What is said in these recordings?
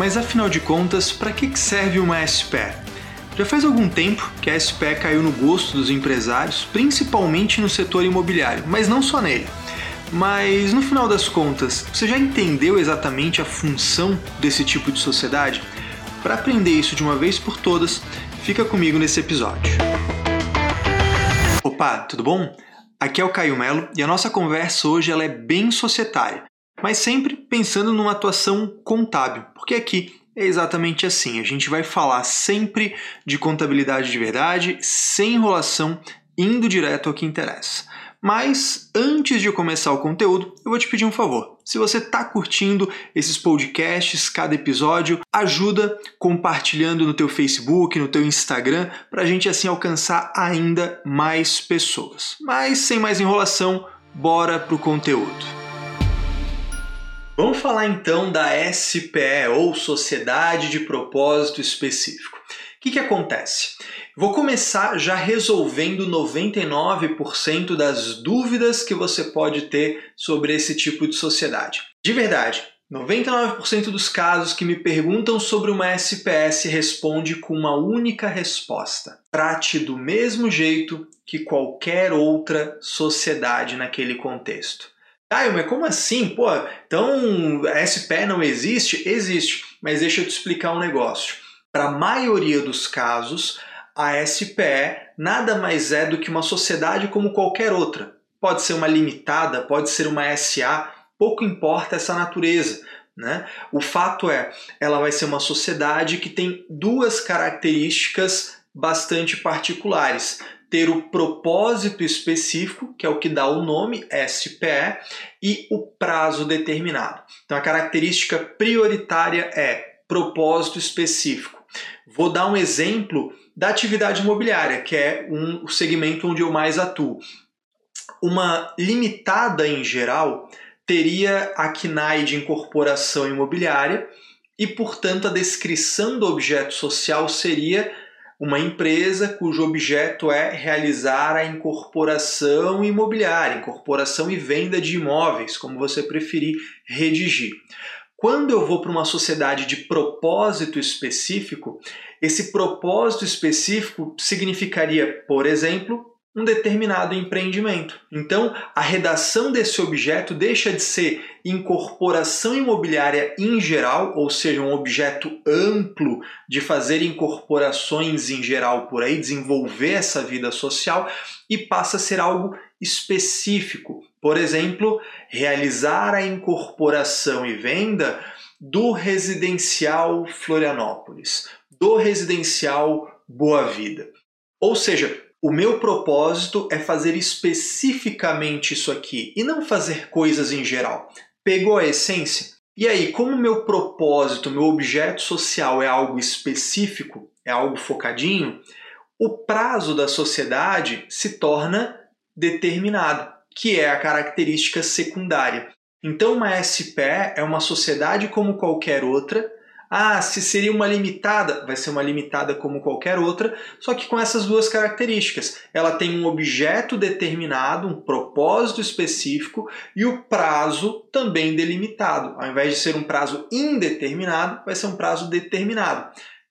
Mas afinal de contas, para que serve uma SPE? Já faz algum tempo que a SPE caiu no gosto dos empresários, principalmente no setor imobiliário, mas não só nele. Mas no final das contas, você já entendeu exatamente a função desse tipo de sociedade? Para aprender isso de uma vez por todas, fica comigo nesse episódio. Opa, tudo bom? Aqui é o Caio Melo e a nossa conversa hoje ela é bem societária, mas sempre pensando numa atuação contábil, porque aqui é exatamente assim. A gente vai falar sempre de contabilidade de verdade, sem enrolação, indo direto ao que interessa. Mas antes de começar o conteúdo, eu vou te pedir um favor. Se você está curtindo esses podcasts, cada episódio, ajuda compartilhando no teu Facebook, no teu Instagram, para a gente assim alcançar ainda mais pessoas. Mas sem mais enrolação, bora pro conteúdo. Vamos falar então da SPE ou Sociedade de Propósito Específico. O que, que acontece? Vou começar já resolvendo 99% das dúvidas que você pode ter sobre esse tipo de sociedade. De verdade, 99% dos casos que me perguntam sobre uma SPS responde com uma única resposta: trate do mesmo jeito que qualquer outra sociedade naquele contexto. Caio, mas como assim? Pô, então SPE não existe? Existe, mas deixa eu te explicar um negócio. Para a maioria dos casos, a SPE nada mais é do que uma sociedade como qualquer outra. Pode ser uma limitada, pode ser uma SA, pouco importa essa natureza. Né? O fato é, ela vai ser uma sociedade que tem duas características bastante particulares. Ter o propósito específico, que é o que dá o nome SPE, e o prazo determinado. Então a característica prioritária é propósito específico. Vou dar um exemplo da atividade imobiliária, que é um, o segmento onde eu mais atuo. Uma limitada em geral teria a CNAE de incorporação imobiliária e, portanto, a descrição do objeto social seria uma empresa cujo objeto é realizar a incorporação imobiliária, incorporação e venda de imóveis, como você preferir redigir. Quando eu vou para uma sociedade de propósito específico, esse propósito específico significaria, por exemplo, um determinado empreendimento. Então, a redação desse objeto deixa de ser incorporação imobiliária em geral, ou seja, um objeto amplo de fazer incorporações em geral por aí, desenvolver essa vida social, e passa a ser algo específico. Por exemplo, realizar a incorporação e venda do residencial Florianópolis, do residencial Boa Vida. Ou seja, o meu propósito é fazer especificamente isso aqui e não fazer coisas em geral. Pegou a essência? E aí, como meu propósito, meu objeto social é algo específico, é algo focadinho, o prazo da sociedade se torna determinado, que é a característica secundária. Então, uma SPE é uma sociedade como qualquer outra. Ah, se seria uma limitada, vai ser uma limitada como qualquer outra, só que com essas duas características. Ela tem um objeto determinado, um propósito específico e o prazo também delimitado. Ao invés de ser um prazo indeterminado, vai ser um prazo determinado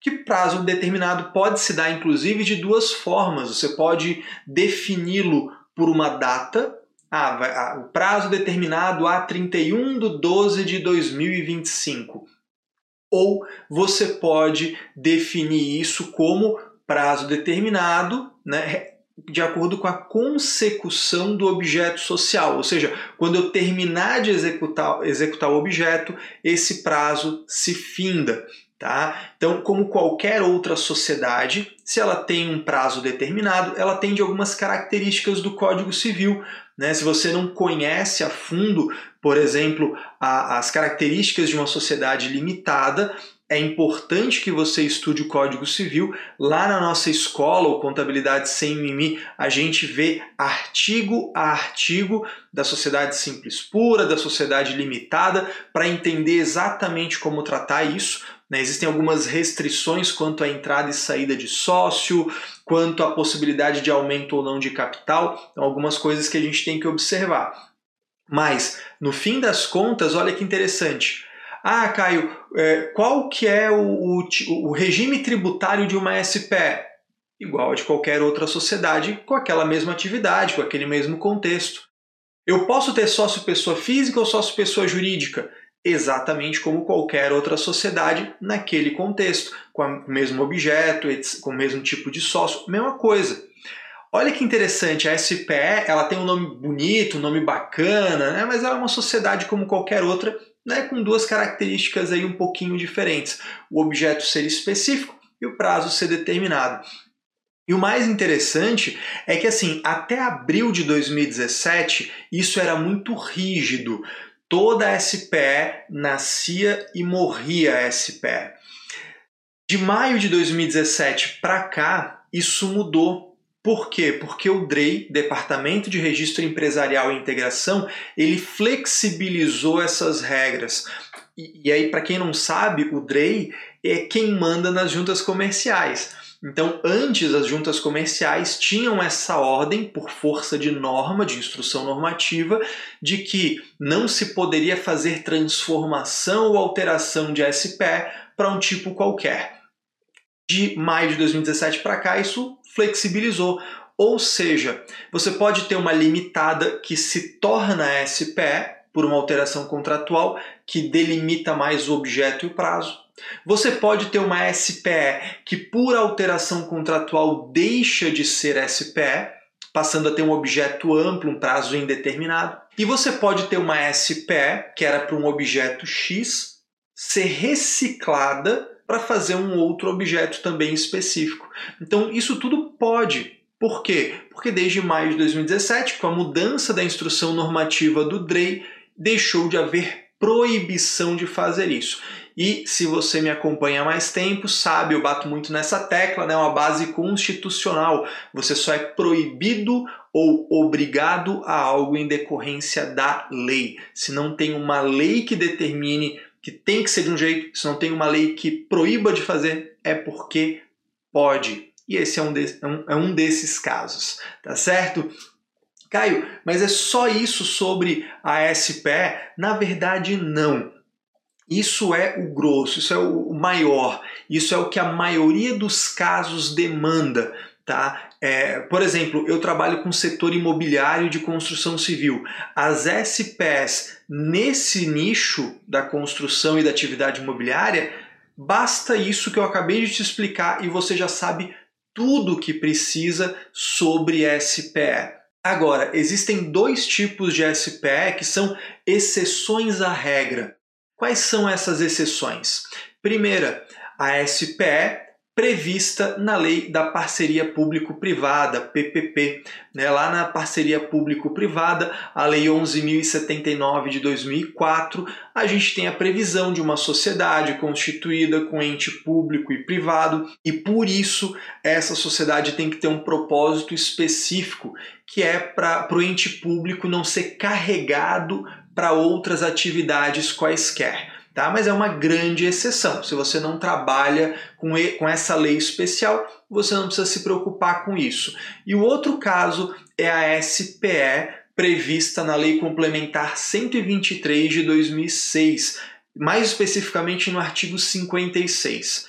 que prazo determinado pode se dar, inclusive, de duas formas. Você pode defini-lo por uma data, ah, ah, o prazo determinado a 31 de 12 de 2025. Ou você pode definir isso como prazo determinado, né, de acordo com a consecução do objeto social. Ou seja, quando eu terminar de executar, executar o objeto, esse prazo se finda. Tá? Então, como qualquer outra sociedade, se ela tem um prazo determinado, ela tem de algumas características do Código Civil. Né? Se você não conhece a fundo, por exemplo, a, as características de uma sociedade limitada, é importante que você estude o Código Civil. Lá na nossa escola, o Contabilidade Sem Mimi, a gente vê artigo a artigo da sociedade simples pura, da sociedade limitada, para entender exatamente como tratar isso. Né? Existem algumas restrições quanto à entrada e saída de sócio, quanto à possibilidade de aumento ou não de capital, então, algumas coisas que a gente tem que observar. Mas, no fim das contas, olha que interessante. Ah, Caio, é, qual que é o, o, o regime tributário de uma SPE? Igual a de qualquer outra sociedade com aquela mesma atividade, com aquele mesmo contexto. Eu posso ter sócio pessoa física ou sócio pessoa jurídica? Exatamente como qualquer outra sociedade naquele contexto, com o mesmo objeto, com o mesmo tipo de sócio, mesma coisa. Olha que interessante, a SPE ela tem um nome bonito, um nome bacana, né? mas ela é uma sociedade como qualquer outra, né? com duas características aí um pouquinho diferentes. O objeto ser específico e o prazo ser determinado. E o mais interessante é que assim, até abril de 2017, isso era muito rígido. Toda SPE nascia e morria SPE. De maio de 2017 para cá, isso mudou por quê? Porque o DREI, Departamento de Registro Empresarial e Integração, ele flexibilizou essas regras. E, e aí, para quem não sabe, o DREI é quem manda nas juntas comerciais. Então, antes as juntas comerciais tinham essa ordem por força de norma, de instrução normativa, de que não se poderia fazer transformação ou alteração de SPE para um tipo qualquer. De maio de 2017 para cá, isso flexibilizou. Ou seja, você pode ter uma limitada que se torna SPE por uma alteração contratual que delimita mais o objeto e o prazo. Você pode ter uma SPE que, por alteração contratual, deixa de ser SPE, passando a ter um objeto amplo, um prazo indeterminado. E você pode ter uma SPE, que era para um objeto X, ser reciclada para fazer um outro objeto também específico. Então, isso tudo pode. Por quê? Porque desde maio de 2017, com a mudança da instrução normativa do DREI, deixou de haver proibição de fazer isso. E se você me acompanha há mais tempo, sabe, eu bato muito nessa tecla, né? Uma base constitucional. Você só é proibido ou obrigado a algo em decorrência da lei. Se não tem uma lei que determine que tem que ser de um jeito, se não tem uma lei que proíba de fazer, é porque pode. E esse é um, de, é um, é um desses casos, tá certo? Caio, mas é só isso sobre a SPE? Na verdade, não. Isso é o grosso, isso é o maior, isso é o que a maioria dos casos demanda. Tá? É, por exemplo, eu trabalho com o setor imobiliário de construção civil. As SPS nesse nicho da construção e da atividade imobiliária, basta isso que eu acabei de te explicar e você já sabe tudo o que precisa sobre SPE. Agora, existem dois tipos de SPE que são exceções à regra. Quais são essas exceções? Primeira, a SPE prevista na lei da parceria público-privada, PPP. Né? Lá na parceria público-privada, a lei 11.079 de 2004, a gente tem a previsão de uma sociedade constituída com ente público e privado, e por isso essa sociedade tem que ter um propósito específico, que é para o ente público não ser carregado para outras atividades quaisquer tá? Mas é uma grande exceção. Se você não trabalha com, com essa lei especial, você não precisa se preocupar com isso. E o outro caso é a SPE prevista na Lei Complementar 123 de 2006, mais especificamente no artigo 56.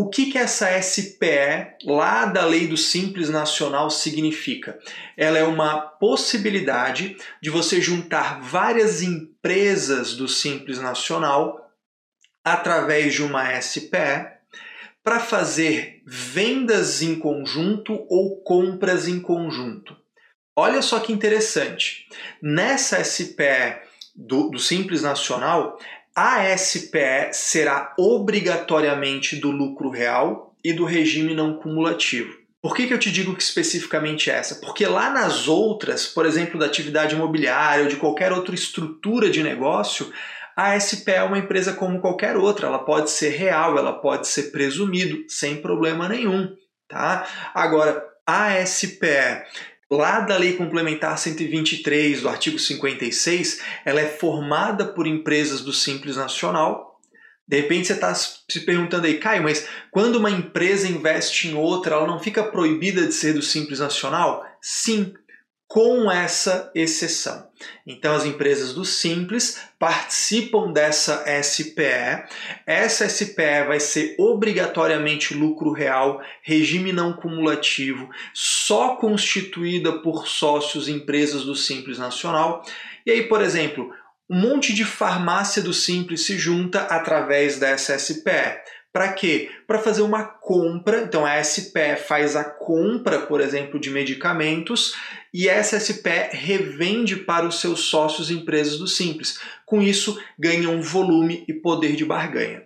O que, que essa SPE lá da Lei do Simples Nacional significa? Ela é uma possibilidade de você juntar várias empresas do Simples Nacional através de uma SPE para fazer vendas em conjunto ou compras em conjunto. Olha só que interessante. Nessa SPE do, do Simples Nacional, a SPE será obrigatoriamente do lucro real e do regime não cumulativo. Por que, que eu te digo que especificamente essa? Porque lá nas outras, por exemplo, da atividade imobiliária ou de qualquer outra estrutura de negócio, a SPE é uma empresa como qualquer outra, ela pode ser real, ela pode ser presumido, sem problema nenhum, tá? Agora, a SPE lá da Lei Complementar 123, do artigo 56, ela é formada por empresas do Simples Nacional. De repente você está se perguntando aí, Caio, mas quando uma empresa investe em outra, ela não fica proibida de ser do Simples Nacional? Sim, com essa exceção. Então, as empresas do Simples participam dessa SPE. Essa SPE vai ser obrigatoriamente lucro real, regime não cumulativo, só constituída por sócios e empresas do Simples Nacional. E aí, por exemplo, um monte de farmácia do Simples se junta através dessa SPE. Para quê? Para fazer uma compra. Então a SPE faz a compra, por exemplo, de medicamentos e essa SPE revende para os seus sócios empresas do Simples. Com isso, ganham volume e poder de barganha.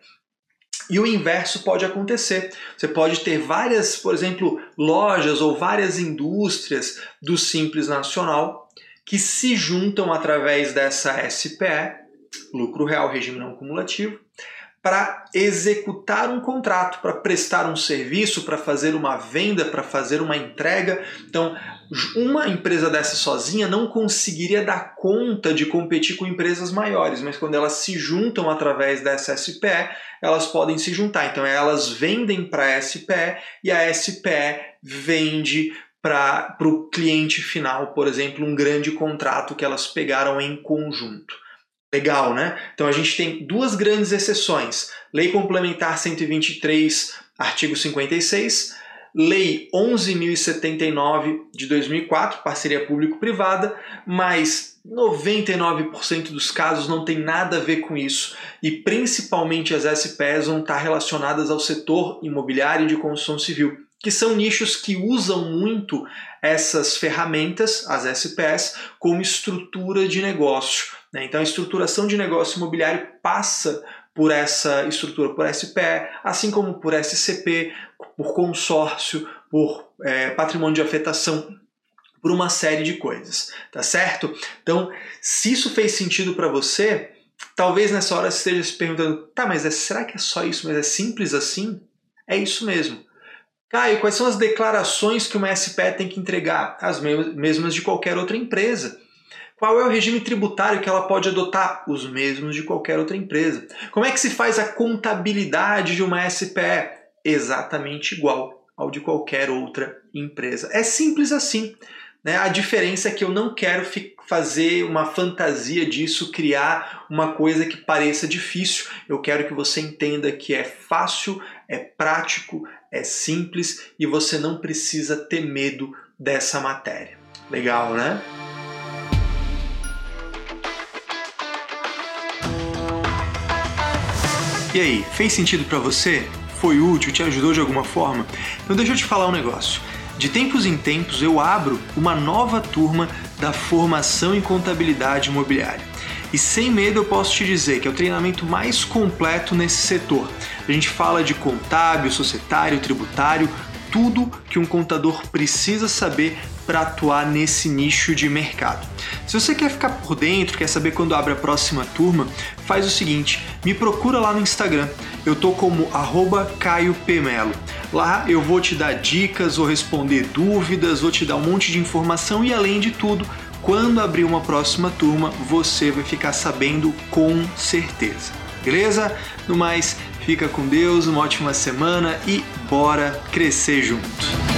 E o inverso pode acontecer. Você pode ter várias, por exemplo, lojas ou várias indústrias do Simples Nacional que se juntam através dessa SPE, lucro real, regime não cumulativo, para executar um contrato, para prestar um serviço, para fazer uma venda, para fazer uma entrega. Então, uma empresa dessa sozinha não conseguiria dar conta de competir com empresas maiores, mas quando elas se juntam através dessa SPE, elas podem se juntar. Então, elas vendem para a SPE e a SPE vende para o cliente final, por exemplo, um grande contrato que elas pegaram em conjunto. Legal, né? Então a gente tem duas grandes exceções: Lei Complementar 123, artigo 56, Lei 11.079 de 2004, parceria público-privada, mas 99% dos casos não tem nada a ver com isso. E principalmente as SPs vão estar relacionadas ao setor imobiliário e de construção civil, que são nichos que usam muito essas ferramentas, as SPS, como estrutura de negócio. Né? Então, a estruturação de negócio imobiliário passa por essa estrutura, por SPE, assim como por SCP, por consórcio, por é, patrimônio de afetação, por uma série de coisas, tá certo? Então, se isso fez sentido para você, talvez nessa hora você esteja se perguntando, tá, mas é, será que é só isso? Mas é simples assim? É isso mesmo. Caio, quais são as declarações que uma SPE tem que entregar? As mesmas de qualquer outra empresa. Qual é o regime tributário que ela pode adotar? Os mesmos de qualquer outra empresa. Como é que se faz a contabilidade de uma SPE? Exatamente igual ao de qualquer outra empresa. É simples assim. Né? A diferença é que eu não quero fazer uma fantasia disso, criar uma coisa que pareça difícil. Eu quero que você entenda que é fácil, é prático, é simples e você não precisa ter medo dessa matéria. Legal, né? E aí, fez sentido para você? Foi útil? Te ajudou de alguma forma? Então deixa eu te falar um negócio. De tempos em tempos eu abro uma nova turma da formação em contabilidade imobiliária. E sem medo eu posso te dizer que é o treinamento mais completo nesse setor. A gente fala de contábil, societário, tributário, tudo que um contador precisa saber para atuar nesse nicho de mercado. Se você quer ficar por dentro, quer saber quando abre a próxima turma, faz o seguinte, me procura lá no Instagram. Eu tô como @caio_pmelo. Lá eu vou te dar dicas, vou responder dúvidas, vou te dar um monte de informação e além de tudo, quando abrir uma próxima turma, você vai ficar sabendo com certeza. Beleza? No mais, fica com Deus, uma ótima semana e bora crescer junto.